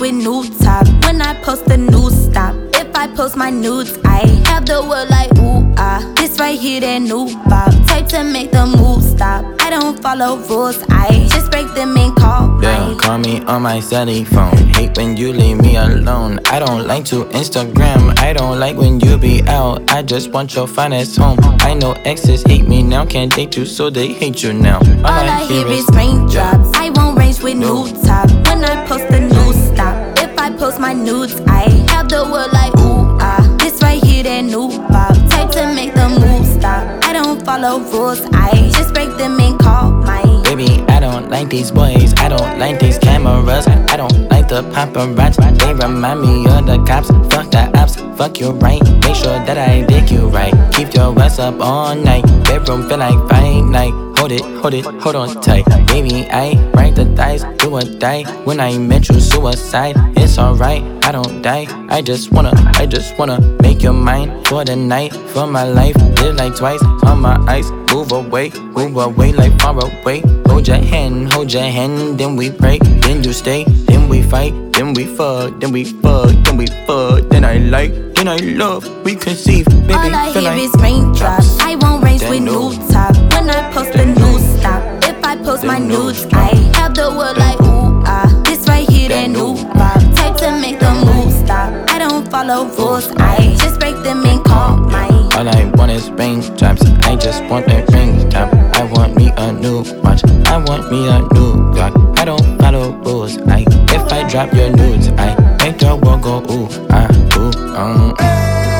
With new top. When I post a new stop, if I post my nudes, I have the world like ooh ah. This right here, that new pop. Type to make the move stop. I don't follow rules, I just break them and call. Yeah, call me on my cell phone. Hate when you leave me alone. I don't like to Instagram. I don't like when you be out. I just want your finest home. I know exes hate me now, can't date you, so they hate you now. All, All I, I, hear is raindrops. I won't range with new top. When I post a If I post my nudes, I have the world like ooh ah. This right here, that new pop. Type to make the move stop. I don't follow rules, I just break them and call mine. Baby, like these boys, I don't like these cameras, I don't like the paparazzi. They remind me of the cops. Fuck the apps, fuck you right. Make sure that I dig you right. Keep your ass up all night. Bedroom feel like fight night. Hold it, hold it, hold on tight. Baby, I write the dice, do or die. When I met you, suicide. It's alright, I don't die. I just wanna, I just wanna make your mind for the night, for my life. Live like twice on my eyes. Move away, move away like far away. Hold your hand, hold your hand, then we pray. Then you stay, then we fight, then we fuck, then we fuck, then we fuck. Then I like, then I love, we conceive. Baby, All I hear like is raindrops. I won't race with new top. When I post a new stop, if I post my nudes, I have the world like ooh ah. This right here, that new pop. Type to make the move stop. I don't follow rules, I just break them and call mine. All I want is raindrops. I just want a top. I want me a new watch. I want me a new Glock. I don't follow rules. I if I drop your nudes, I make the world go ooh ah ooh um.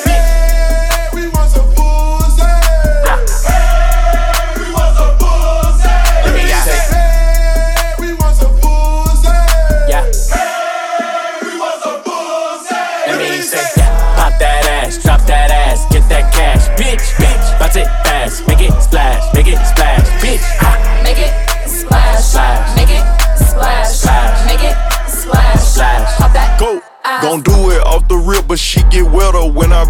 When I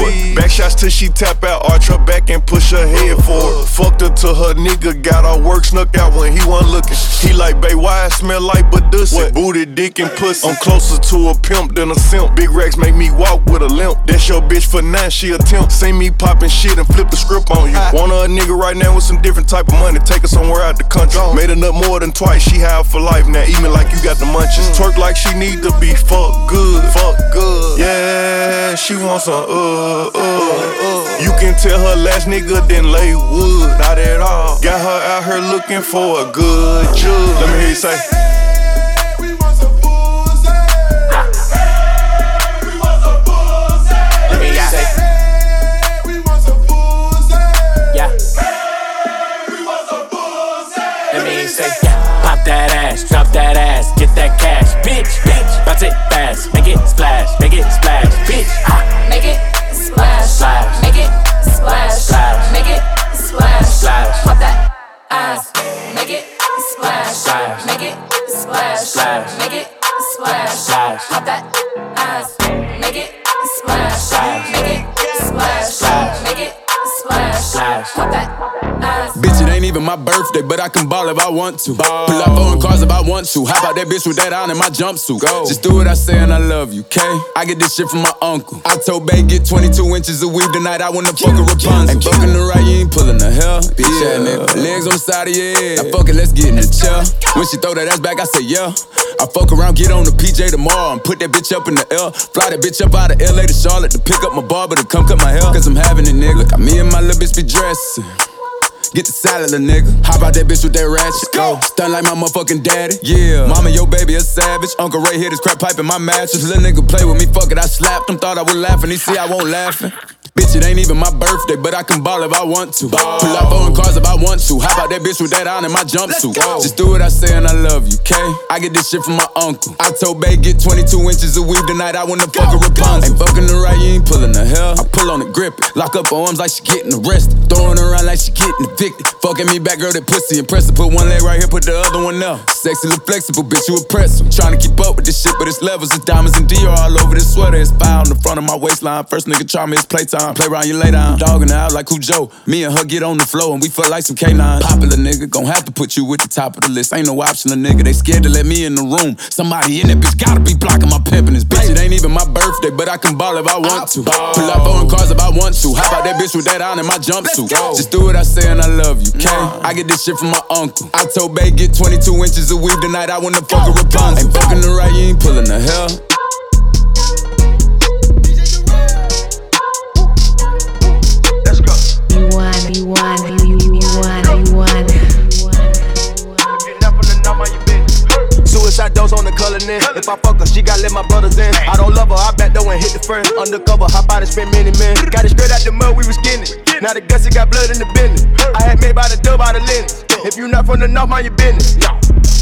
beg for it. Back shots till she tap out, arch her back and push her head forward. Fucked her to her nigga, got her work snuck out when he wasn't looking. He like, babe, why I smell like Badussy? Booty, dick, and pussy. I'm closer to a pimp than a simp. Big racks make me walk with a limp. That's your bitch for now, she a temp. See me popping shit and flip the script on you. Want a nigga right now with some different type of money, take her somewhere out the country. Made enough more than twice, she high for life now, eat me like you got the munchies. Twerk like she need to be fucked good, fuck good. Yeah, she wants some uh, uh, uh. You can tell her last nigga didn't lay wood, not at all. Got her out here looking for a good judge. Let me hear you say. That ass, drop that ass, get that cash, bitch, bitch. Bounce it fast, make it splash, make it splash, splash, make it splash, splash. Pop that ass, make it splash, splash. Make it splash, splash. Make it splash, splash. Pop that. Bitch, it ain't even my birthday, but I can ball if I want to. Ball. Pull up on cars if I want to. Hop out that bitch with that on in my jumpsuit. Go. Just do what I say and I love you, okay? I get this shit from my uncle. I told Bay get 22 inches of weed tonight. I wanna fuck a Rapunzel. Ain't fucking the right, you ain't pulling the hell. Bitch, yeah. nigga. Legs on the side of your head. Now fuck it, let's get in the chair. When she throw that ass back, I say yeah. I fuck around, get on the PJ tomorrow and put that bitch up in the L. Fly that bitch up out of LA to Charlotte to pick up my barber to come cut my hair. Cause I'm having it, nigga. Got me and my little bitch be dressing. Get the salad, little nigga. Hop out that bitch with that ratchet. Go. Stun like my motherfucking daddy. Yeah. Mama, your baby a savage. Uncle Ray hit his crap pipe in my mattress. Little nigga play with me, fuck it. I slapped him, thought I was laughing. He see I won't laughing. Bitch, it ain't even my birthday, but I can ball if I want to. Ball. Pull up on cars if I want to. How about that bitch with that on in my jumpsuit? Just do what I say and I love you, okay? I get this shit from my uncle. I told Bay get 22 inches of weed tonight. I wanna fuck a Rapunzel. Ain't fucking the right, you ain't pulling the hell. I pull on it, grip it. Lock up her arms like she getting arrested. Throwing around like she getting evicted. Fucking me back, girl, that pussy impressive. Put one leg right here, put the other one up. Sexy, look flexible, bitch, you impressive. Trying to keep up with this shit, but it's levels. It's diamonds and Dior all over this sweater. It's fire on the front of my waistline. First nigga try me, it's playtime. Play around you lay down. Dogging out like Cujo. Me and her get on the floor and we feel like some canines. Popular nigga, gon' have to put you at the top of the list. Ain't no option, a nigga. They scared to let me in the room. Somebody in that bitch gotta be blocking my pimpin' this bitch. It ain't even my birthday, but I can ball if I want to. Pull up on cars if I want to. How about that bitch with that on in my jumpsuit? Just do what I say and I love you, okay? I get this shit from my uncle. I told Bay get 22 inches of weed tonight. I wanna fuck a Rapunzel. Ain't fucking the right, let my brothers in. I don't love her, I back door and hit the friend. Undercover, hop out and spend many men. Got it straight out the mud, we was it. Now the gussy got blood in the business. Made by the dub out of linens. If you not from the north, mind your business.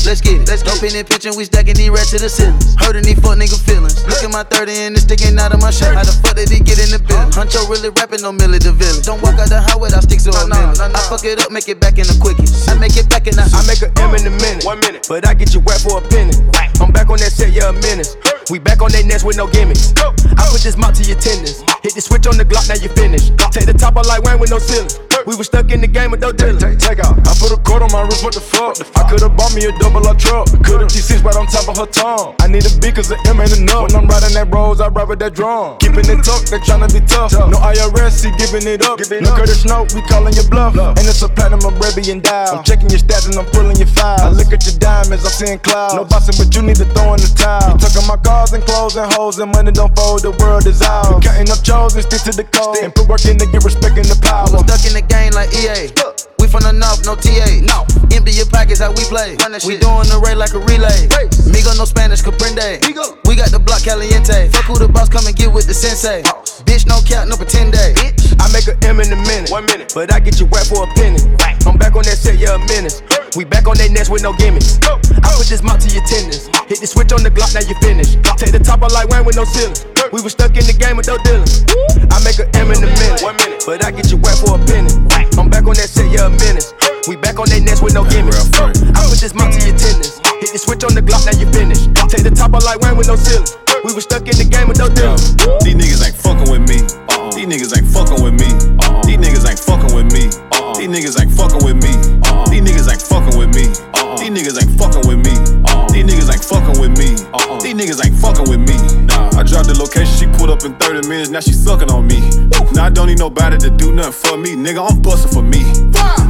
Let's get it. Let's go. Open and pitching, we stacking these rats to the ceilings. Hurting these fuck nigga feelings. Look at my 30 and it's sticking out of my shirt. How the fuck did he get in the building? Huncho really rapping on Millie the villain. Don't walk out the house without sticks or a million. I fuck it up, make it back in the quickies. I make it back in the I make a M in a uh. minute. One minute. But I get you wet for a penny. I'm back on that set, yeah, a minute. We back on that nest with no gimmicks. I put this mouth to your tendons. Hit the switch on the Glock, now you finished. Take the top off like Wayne with no ceiling. We was stuck in the game with no dealing. Take, take, take out. I put a cord on my wrist, what the fuck? I could've bought me a double up truck. Could've G6 right on top of her tongue. I need a B cause the M ain't enough. When I'm riding that rose, I ride with that drum. Keeping it tucked, they tryna be tough. No IRS, he giving it up. no Curtis Snow, we calling your bluff. And it's a platinum Arabian dial. I'm checking your stats and I'm pulling your files. I look at your diamonds, I'm seeing clouds. No bossing, but you need to throw in the towel. You tucking my cars and clothes and hoes and money don't fold, the world is ours. We counting up chores and stick to the code. And put work in to get respect and the power. I'm stuck in the game like EA. We from the north, no TA. No. Empty your pockets, how we play. We doing the race like a relay. Migo, no Spanish, comprende. We got the block caliente. Fuck who the boss, come and get with the sensei. Bitch, no cap, no pretend day. I make a M in a minute. One minute. But I get you wet for a penny. I'm back on that set, yeah, a minute. We back on that nest with no gimmicks. I put this mouth to your tendons. Hit the switch on the Glock, now you finished. Take the top off like Wayne with no ceiling. We was stuck in the game with no dealing. I make a M in a minute. One minute. But I get you wet for a penny. On that set, yeah, a minute. We back on that nest with no gimmicks. I put this mouth to your tendons. Hit the switch on the Glock, now you finish. Take the top off like Wayne with no ceiling. We was stuck in the game with no dealing. These niggas ain't fucking with me. Uh-uh. These niggas ain't fucking with me. Uh-uh. These niggas ain't fucking with me. Uh-uh. These niggas ain't fucking with me. Uh-uh. These niggas ain't fucking with me. Uh-uh. These niggas ain't fucking with me. Fucking with me. Uh-uh. These niggas ain't fucking with me. Nah. I dropped the location, she pulled up in 30 minutes, now she sucking on me. Now I don't need nobody to do nothing for me, nigga. I'm busting for me.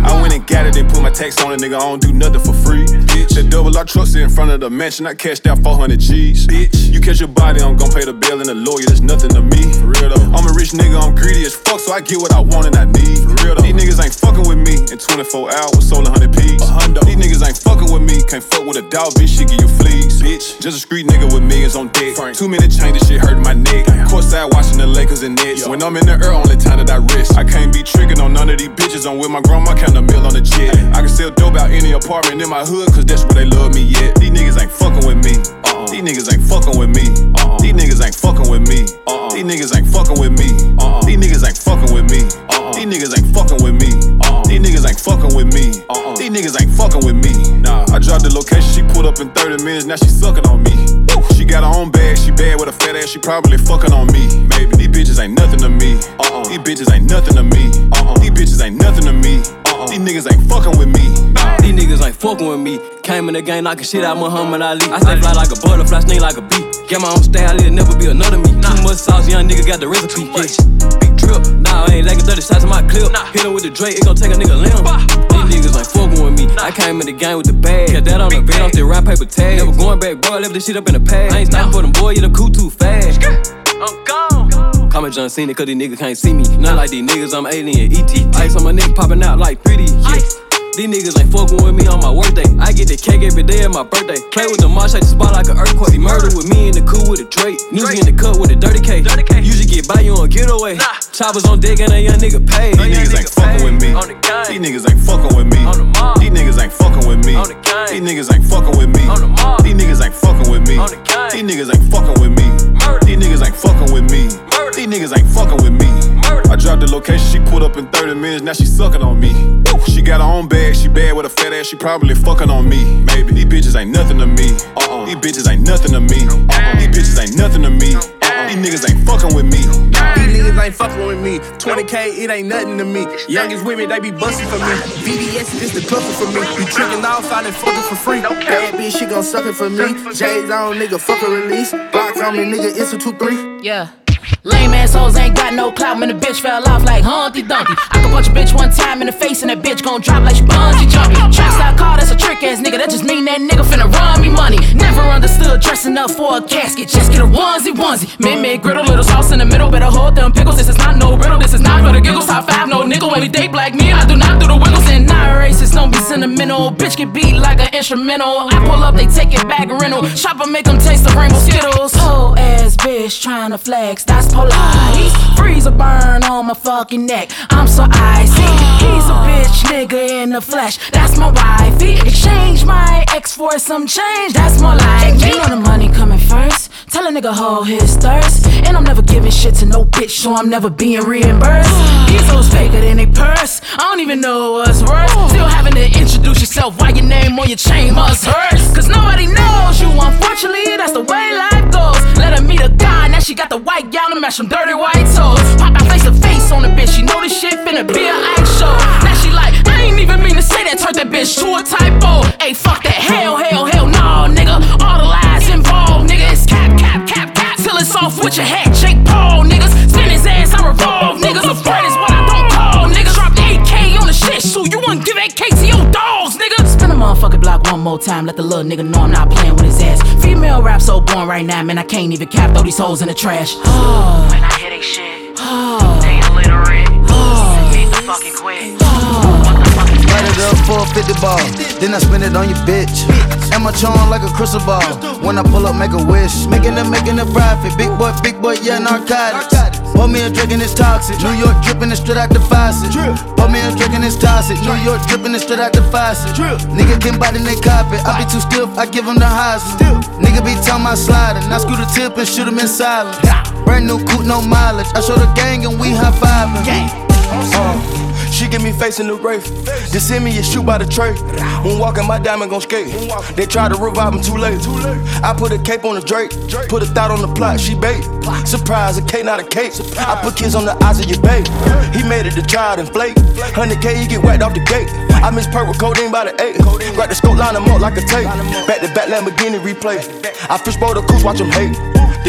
I went and got it and put my tax on it, nigga. I don't do nothing for free. Bitch, that double R truck sit in front of the mansion. I cashed out 400 G's. Bitch, you catch your body, I'm gon' pay the bill and the lawyer. That's nothing to me. For real though. I'm a rich nigga, I'm greedy as fuck, so I get what I want and I need. For real though. These niggas ain't fucking with me in 24 hours, sold 100 P's. A hundo. These niggas ain't fucking with me, can't fuck with a dog, bitch. She give you fleas. Bitch, just a street nigga with millions on deck. Frank. Two minute change, this shit hurting my neck. Courtside watching the Lakers and Nets. When I'm in the air, only time that I rest. I can't be tricking on none of these bitches. I'm with my grandma, count a mill on the jet. I can sell dope out any apartment in my hood, cause that's where they love me yet. These niggas ain't fucking with me. Uh-uh. These niggas ain't fucking with me. Uh-uh. These niggas ain't fucking with me. Uh-uh. These niggas ain't fucking with me. Uh-uh. These niggas ain't fucking with me. Uh-uh. These niggas ain't fucking with me. Uh-uh. These niggas ain't fucking with me. Uh-uh. These niggas ain't fucking with me. Nah, I dropped the location, she pulled up in 30 minutes, now she sucking on me. She got her own bag, she bad with a fat ass, she probably fucking on me. Maybe these bitches ain't nothing to me. Uh-uh. These bitches ain't nothing to me. Uh-uh. These bitches ain't nothing to me. Uh-uh. These niggas ain't fucking with me. These niggas ain't fucking with me. Came in the game knocking shit out Muhammad Ali. I stay fly like a butterfly, sting like a bee. Get my own style, it'll never be another me. Too much sauce, young nigga got the recipe. Yeah. Big trip, nah, I ain't lagging 30 shots in my clip. Hit him with the Drake, it gon' take a nigga limb. These niggas ain't fucking with me. I came in the game with the bag. Got that on the bed, I'm still rap paper tag. Never going back, boy, left this shit up in the past. I ain't stopping for them boy, you them cool too fast. I'm gone. Call me John Cena, cause these niggas can't see me. None like these niggas, I'm alien, ET. Ice on my nigga popping out like pretty. Yeah. These niggas ain't fucking with me on my workday. I get the cake every day of my birthday. Play with the marsh, shake the spot like an earthquake. He murder with me in the cool with a Drake. Music in the cut with a dirty K. Usually get by you on getaway. Choppers on deck and a young nigga paid. These niggas ain't fucking with me. These niggas ain't fucking with me. These niggas ain't fucking with me. These niggas ain't fucking with me. These niggas ain't fucking with me. These niggas ain't fucking with me. These niggas ain't fucking with me. These niggas ain't fucking with me. I dropped the location, she pulled up in 30 minutes, now she sucking on me. She got her own bag, she bad with a fat ass, she probably fucking on me. Maybe these bitches ain't nothing to me. Uh-uh. These bitches ain't nothing to me. Uh-uh. These bitches ain't nothing to me. Uh-uh. These niggas ain't fucking with me. These niggas ain't fucking with me. 20k, it ain't nothing to me. Youngest women, they be busting for me. VVS is the cluster for me. You tricking outside and fucking for free. Bad bitch, she gon' suck it for me. J's on, nigga, fuck a release. Blocks on me, nigga, it's a 2-3. Yeah. Lame assholes ain't got no clout, man. The bitch fell off like Humpty Dumpty. I can punch a bitch one time in the face and that bitch gon' drop like she bungee jumping. Track style car, that's a trick ass nigga. That just mean that nigga finna run me money. Never understood dressing up for a casket. Just get a onesie onesie. Man, man, griddle, little sauce in the middle. Better hold them pickles. This is not no riddle. This is not for the giggles. Top five, no nickel. When we date black me, I do not do the wiggles. And not racist, don't be sentimental. Bitch can beat like an instrumental. I pull up, they take it back rental. Shopper make them taste the rainbow skittles. Whole ass bitch trying to flag flex. That's polite. Freeze a burn on my fucking neck. I'm so icy. He's a bitch nigga in the flesh. That's my wifey. Exchange my ex for some change. That's more like me. You know the money coming first. Tell a nigga hold his thirst. And I'm never giving shit to no bitch, so I'm never being reimbursed. These hoes faker than they purse. I don't even know what's worth. Still having to introduce yourself why your name on your chain must hurt. Cause nobody knows you, unfortunately. That's the way life goes. Let her meet a guy, now she got the white gown to match some dirty white toes. Pop out face to face on the bitch, she know this shit finna be an act show. Now she like, I ain't even mean to say that, turned that bitch to a typo. Hey, fuck that, hell, hell, hell, no, nigga. All the lies involved, nigga. It's cap, cap, cap, cap. Till it's off with your head, Jake Paul, niggas. Spin his ass, I revolve, niggas. Afraid is what I don't call, niggas. Dropped 8K on the shit, so you wouldn't give 8K to your dogs, nigga. Spin a motherfucking block one more time, let the little nigga know I'm not playing with his ass. Female rap so born right now, man, I can't even cap, throw these hoes in the trash. When I hear they shit, fucking quick. Light it up for a 50 ball, then I spend it on your bitch. Am I charm like a crystal ball. When I pull up, make a wish. Making it, making it profit. Big boy, big boy, yeah, narcotics. Pour me a drink and it's toxic. New York dripping it straight out the faucet. Pour me a drink and it's toxic. New York dripping it straight out the faucet. Nigga can in they carpet. I be too stiff, I give him the highs. Nigga be talking about sliding. I screw the tip and shoot him in silence. Brand new coupe, no mileage. I show the gang and we high fiving. Uh, she give me face in the race. Just send me a shoot by the tray. When walking, my diamond gon' skate. They try to revive him too late. I put a cape on the Drake. Put a thought on the plot, she bait. Surprise, a K, not a cake. I put kids on the eyes of your babe. He made it the child and flake. 100K, he get whacked off the gate. I miss with codeine by the eight. Grab the scope, line him up like a tape. Back to back Lamborghini replay. I fishbowl the coos, watch him hate.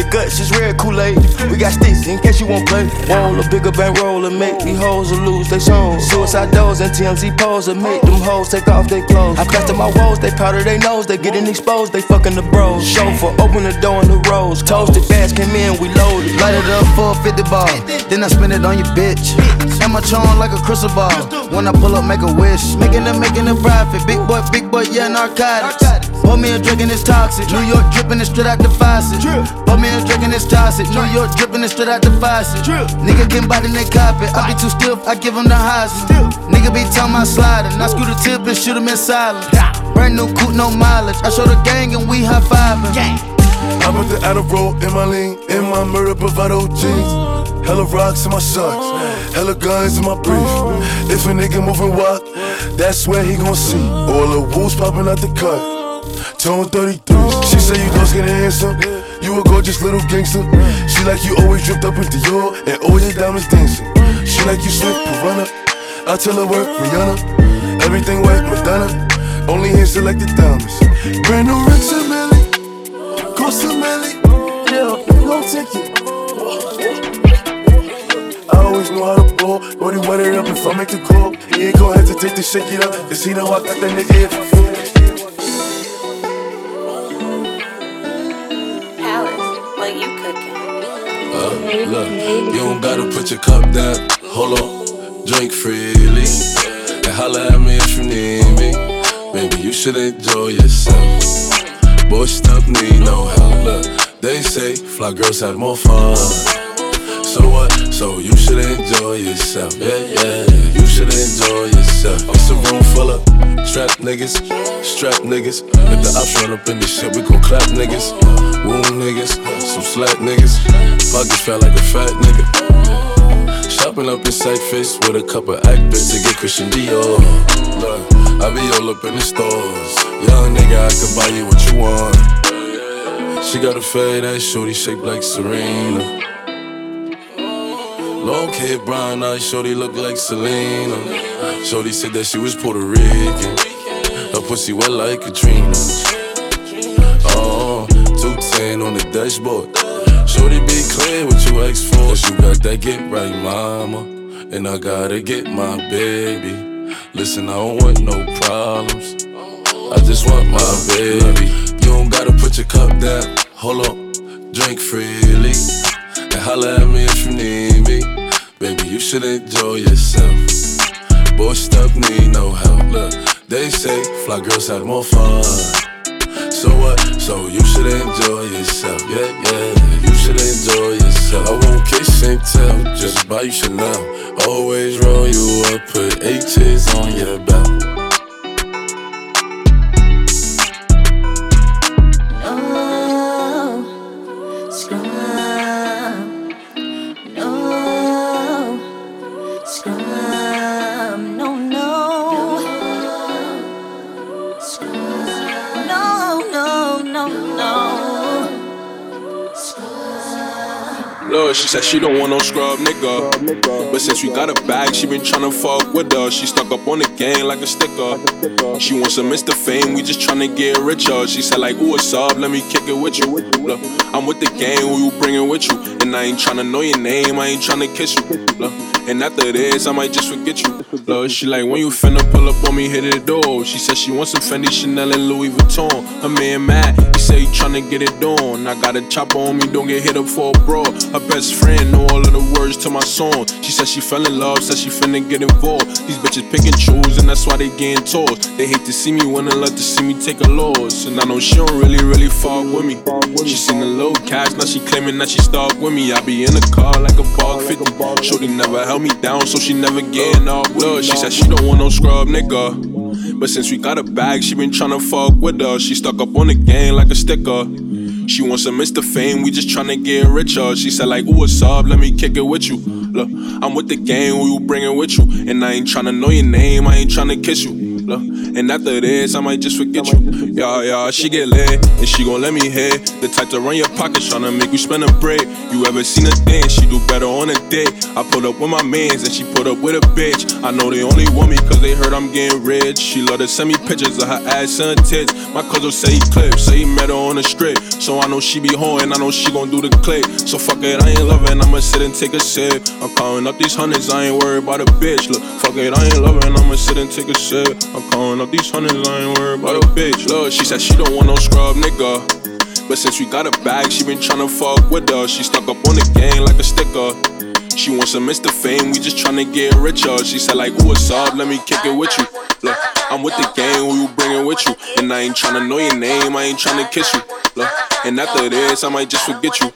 The guts is red Kool-Aid. We got sticks in case you won't play. Roll a bigger bankroll and make these hoes lose they soul. Suicide doors and TMZ pose and make them hoes take off their clothes. I plaster my walls, they powder their nose, they getting exposed, they fucking the bros. Chauffeur, open the door in the rose. Toasted bass came in, we loaded. Light it up for a 50 ball, then I spend it on your bitch. And my charm like a crystal ball. When I pull up, make a wish. Making it, making it profit. Big boy, big boy, yeah, narcotics. Pour me a drink and it's toxic. New York dripping it straight out the faucet. Pour me a drink and it's toxic. New York dripping it straight out the faucet. Nigga can bite in they carpet. I be too stiff, I give him the highs. Nigga be talking about sliding. I screw the tip and shoot him in silence. Brand new coupe, no mileage. I show the gang and we high fiving. I put the Adderall in my lean, in my murder bravado jeans. Hella rocks in my socks, hella guns in my brief. If a nigga moving walk, that's where he gon' see. All the wolves popping out the cut. Tone 33. She say you skin and handsome. You a gorgeous little gangster. She like you always dripped up in Dior and all your diamonds dancing. She like you sweet piranha. I tell her work Rihanna. Everything wet Madonna. Only hand selected diamonds. Brand new Rex and Millie. Costa Millie. Yeah, gon' take it. I always know how to ball. Brody wet it up if I make the call. He ain't gon' hesitate to shake it up. Cause he know I got that nigga for look, you don't gotta put your cup down. Hold on, drink freely. And holla at me if you need me. Baby, you should enjoy yourself. Boy, stuff need no help. Look, they say fly girls have more fun. So what? So you should enjoy yourself. Yeah, yeah, yeah. you should enjoy yourself. It's a room full of strap niggas, strap niggas. If the ops run up in this shit, we gon' clap niggas. Wound niggas, some slack niggas. Pockets fat like a fat nigga. Shopping up in Cypress with a couple actors to get Christian Dior. Look, I be all up in the stores. Young nigga, I can buy you what you want. She got a fade ass shorty shaped like Serena. Long hair, brown eyes, shorty look like Selena. Shorty said that she was Puerto Rican. Her pussy wet like Katrina. Oh, 210 on the dashboard. Shorty be clear what you ask for. Cause you got that get right, mama. And I gotta get my baby. Listen, I don't want no problems. I just want my baby. You don't gotta put your cup down. Hold on, drink freely. And holla at me if you need me. Baby, you should enjoy yourself. Boy, need no help. Look, they say fly girls have more fun. So what? So you should enjoy yourself. Yeah, yeah, you should enjoy yourself. I won't kiss and tell, just buy you Chanel. Always roll you up, put H's on your belt. Said she don't want no scrub nigga. But since we got a bag, she been tryna fuck with us. She stuck up on the gang like a sticker. She wants some Mr. Fame, we just tryna get richer. She said like, ooh, what's up? Let me kick it with you. Look, I'm with the gang, who you bringing with you? And I ain't tryna know your name, I ain't tryna kiss you. Look, and after this, I might just forget you. Look, she like, when you finna pull up on me, hit the door. She said she wants some Fendi, Chanel, and Louis Vuitton. Her man mad, he say he tryna get it done. I got a chopper on me, don't get hit up for a bro. Her best friend know all of the words to my song. She said she fell in love, said she finna get involved. These bitches pick and and that's why they getting tossed. They hate to see me win and love to see me take a loss. And I know she don't really, really fuck with me. She seen the little cash, now she claiming that she stuck with me. I be in the car like a bug 50. Shorty never held me down, so she never getting up with us. She said she don't want no scrub nigga. But since we got a bag, she been tryna fuck with us. She stuck up on the game like a sticker. She wants some Mr. Fame, we just tryna get richer. She said like, ooh, what's up? Let me kick it with you. Look, I'm with the gang, who you bringing with you? And I ain't tryna know your name, I ain't tryna kiss you. Look, and after this, I might just forget you. Yeah, yeah, she get lit, and she gon' let me hit. The type to run your pockets, tryna make you spend a break. You ever seen a dance? She do better on a date. I pulled up with my mans, and she put up with a bitch. I know they only want me cause they heard I'm getting rich. She love to send me pictures of her ass and tits. My cousin say he clip, say he met her on the strip. So I know she be horn, I know she gon' do the click. So fuck it, I ain't loving, I'ma sit and take a sip. I'm calling up these hundreds, I ain't worried about a bitch. Look, fuck it, I ain't loving, I'ma sit and take a sip. I'm up these hundreds, I ain't worried about a bitch. Look, she said she don't want no scrub nigga. But since we got a bag, she been tryna fuck with us. She stuck up on the gang like a sticker. She wants some Mr. Fame, we just tryna get richer. She said like, what's up? Let me kick it with you. Look, I'm with the gang, who you bringing with you? And I ain't tryna know your name, I ain't tryna kiss you. Look, and after this, I might just forget. You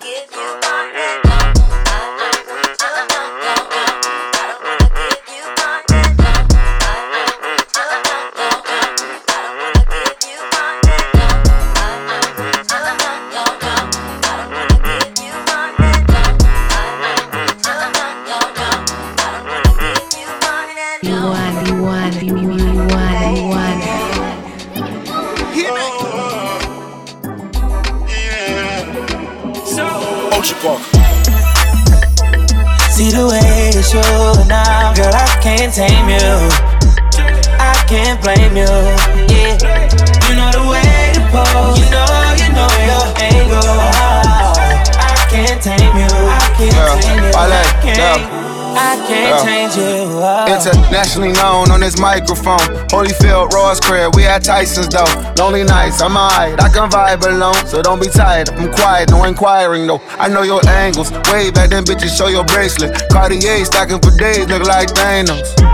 Internationally known on this microphone. Holyfield, Ross crib, we at Tyson's though. Lonely nights, I'm alright. I can vibe alone, so don't be tired. I'm quiet, no inquiring though. I know your angles. Way back then, bitches, show your bracelet. Cartier stacking for days, look like Thanos.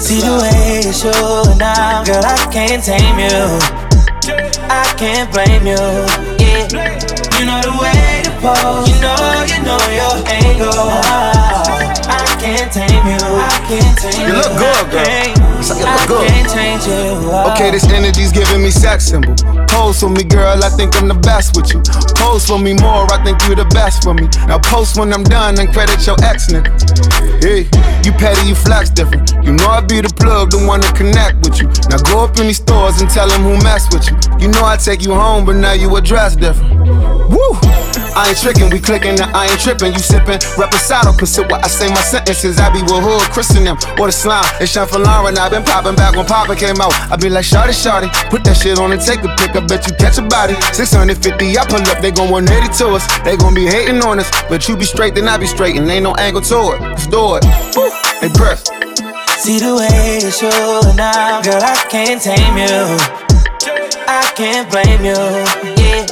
See the way you're showing now, girl, I can't tame you. I can't blame you. Yeah, you know the way to pose. You know, you know your angle. Can't tame you. I can't tame you. You look good, girl. You look good. Change you. Uh. Okay, this energy's giving me sex symbol. Pose for me, girl, I think I'm the best with you. Pose for me more, I think you're the best for me. Now post when I'm done and credit your ex nigga. Hey, you petty, you flex different. You know I be the plug, the one to connect with you. Now go up in these stores and tell them who mess with you. You know I take you home, but now you address different. Woo! I ain't tricking, we clicking, now I ain't tripping. You sipping, reposado, consider what I say my sentences. I be with hood, christen them, or the slime. It's Sean Lauren, I been popping back when Papa came out. I be like, Shawty, Shawty, put that shit on and take a pic. I bet you catch a body. 650, I pull up, they gon' 180 to us. They gon' be hating on us, but you be straight, then I be straight, and ain't no angle to it. Store it. Woo! Press. See the way you're showing now, girl, I can't tame you. I can't blame you. You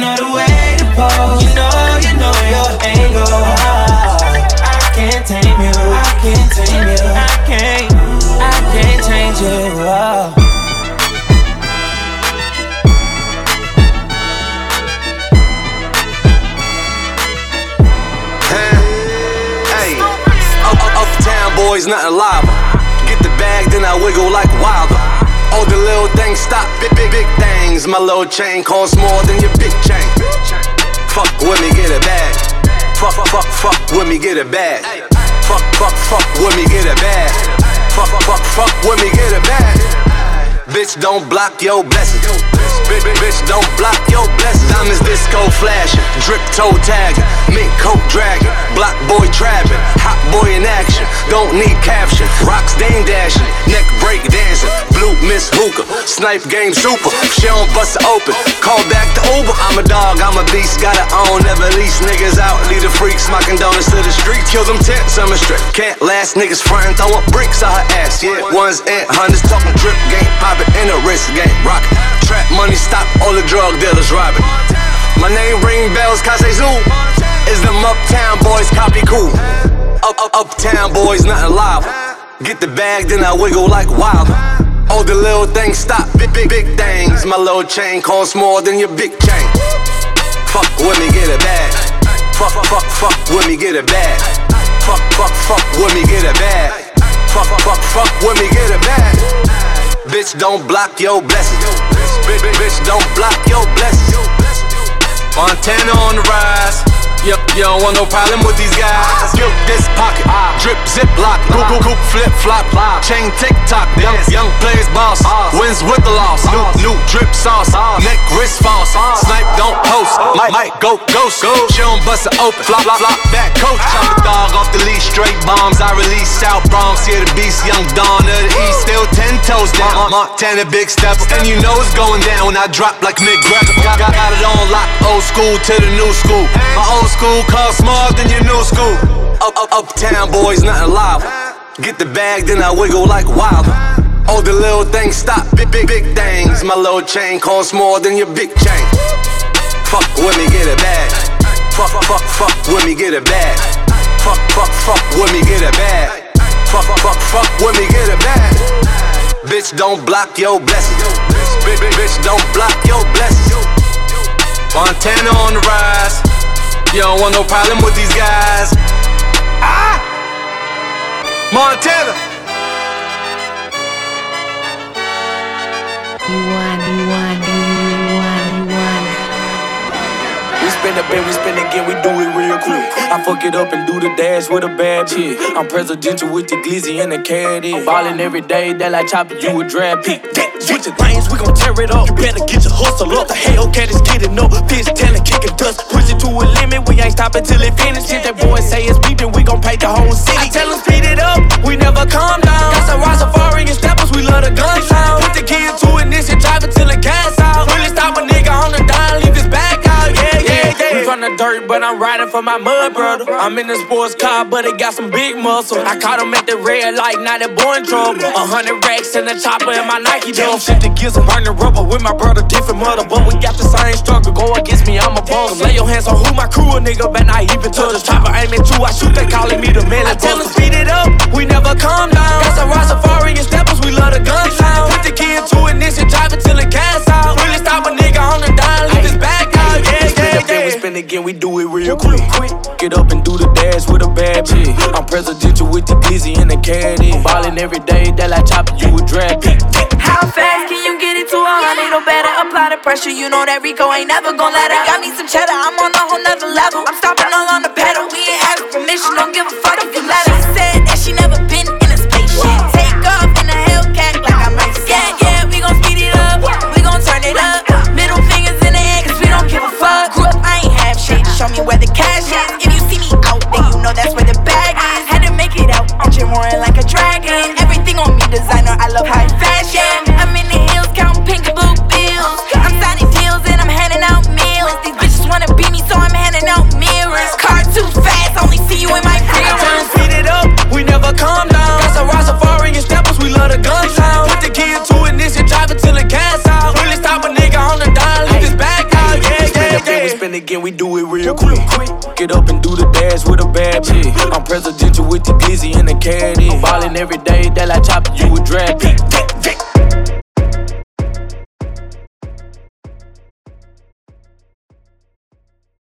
know the way to pose. You know, you know your angle. I can't tame you. I can't tame you. I can't. I can't change you. Oh. Boys, nothing live. Get the bag, then I wiggle like wilder. All the little things stop, big, big, big things. My little chain costs more than your big chain. Fuck with me, get a bag. Fuck, fuck, fuck, fuck with me, get a bag. Fuck, fuck, fuck with me, get a bag. Fuck, fuck, fuck with me, get a bag. Bitch, don't block your blessings. Bitch, bitch, don't block your blessings. Diamonds disco flashing, drip toe tagging, mink coat dragging, block boy trapping, hot boy in action. Don't need caption. Rocks dame dashing, neck break dancing, blue miss hookah, snipe game super. She don't bust it open. Call back to Uber. I'm a dog, I'm a beast, gotta own, never lease niggas out. Lead the freaks, smocking donuts to the street. Kill them tents, I'm a strip. Can't last niggas frontin', throwin' bricks on her ass. Yeah, ones and hundreds talking drip game, poppin' in a wrist game, rock. Trap money, stop all the drug dealers robbing. My name ring bells, Kase Zoo. Is them uptown boys copy cool? Up, up, uptown boys, nothing live. Get the bag, then I wiggle like wild. All the little things stop, big, big, big things. My little chain costs more than your big chain. Fuck with me, get a bag. Fuck, fuck, fuck with me, get a bag. Fuck, fuck, fuck with me, get a bag. Fuck, fuck, fuck with me, get a bag. Bitch, don't block your blessings. Bitch, bitch, don't block your blessings. Montana on the rise. Yep, you don't want no problem with these guys. Guilt this pocket, drip zip lock, coop coop coop flip flop, chain tick tock. Young young players boss, wins with the loss. New new drip sauce, neck wrist false. Snipe don't post, might might go ghost. She don't bust it open, flop flop flop. Back coach. I'm the dog off the leash, straight bombs. I release South Bronx, here the beast, young Dawn of the East, still ten toes down. Montana big steps, and you know it's going down. When I drop like Mick Greco. Got, got, got it on lock, old school to the new school. My old school costs more than your new school. Up, up, uptown boys, nothing live. Get the bag, then I wiggle like wild. All the little things stop, big, big, big things. My little chain costs more than your big chain. Fuck with me, get a bag. Fuck, fuck, fuck with me, get a bag. Fuck, fuck, fuck with me, get a bag. Fuck, fuck, fuck with me, get a bag. Bitch, don't block your blessings. Bitch, bitch, bitch, don't block your blessings. Montana on the rise. You don't want no problem with these guys. Ah! Montana. Spend a we spend again, we do it real quick. I fuck it up and do the dash with a bad chick. I'm presidential with the glizzy and the caddy. I'm ballin' every day, that like chopping you a drag pick. Switching lanes, we gon' tear it up. You better get your hustle up. The Hellcat is getting up. Bitch telling, kicking dust. Push it to a limit, we ain't stopping till it finish. If that boy say it's beeping, we gon' pay the whole city. I tell him speed it up, we never calm down. Got some ride safari and steppers, we love the gun sound. Put the key into ignition, drive it till it gas out. Really stop a nigga on the dime, leave his back We from the dirt, but I'm riding for my mud brother. I'm in the sports car, but it got some big muscle. I caught him at the red light, now that boy in trouble. A hundred racks in the chopper in my Nike dump. Shit the gears and burn the rubber with my brother, different mother. But we got the same struggle. Go against me, I'm a boss. Lay your hands on who my crew, a nigga, but not even touch. Chopper aiming two, I shoot, they calling me the man. I tell them speed it up, we never calm down. Got some ride safari and steppers, we love the gun sound. Put the key into ignition, drive it till it gas out. Really stop a nigga on the dime, leave his back out. Yeah, yeah, yeah. We spin again, we do it real quick. Get up and do the dash with a bad chick. I'm presidential with the glizzy and the caddy. Ballin' every day, that like chopping you a drag pick. How fast can you get it to a hundred or better? Apply the pressure, you know that Rico ain't never gon' let her. Got me some cheddar, I'm on a whole nother level. I'm stopping all on the pedal. We ain't asking permission, don't give a fuck if you let her. Get up and do the dash with a bad chick. I'm presidential with the glizzy and the caddy. I'm Ballin' every day, that like chopping you a drag pick.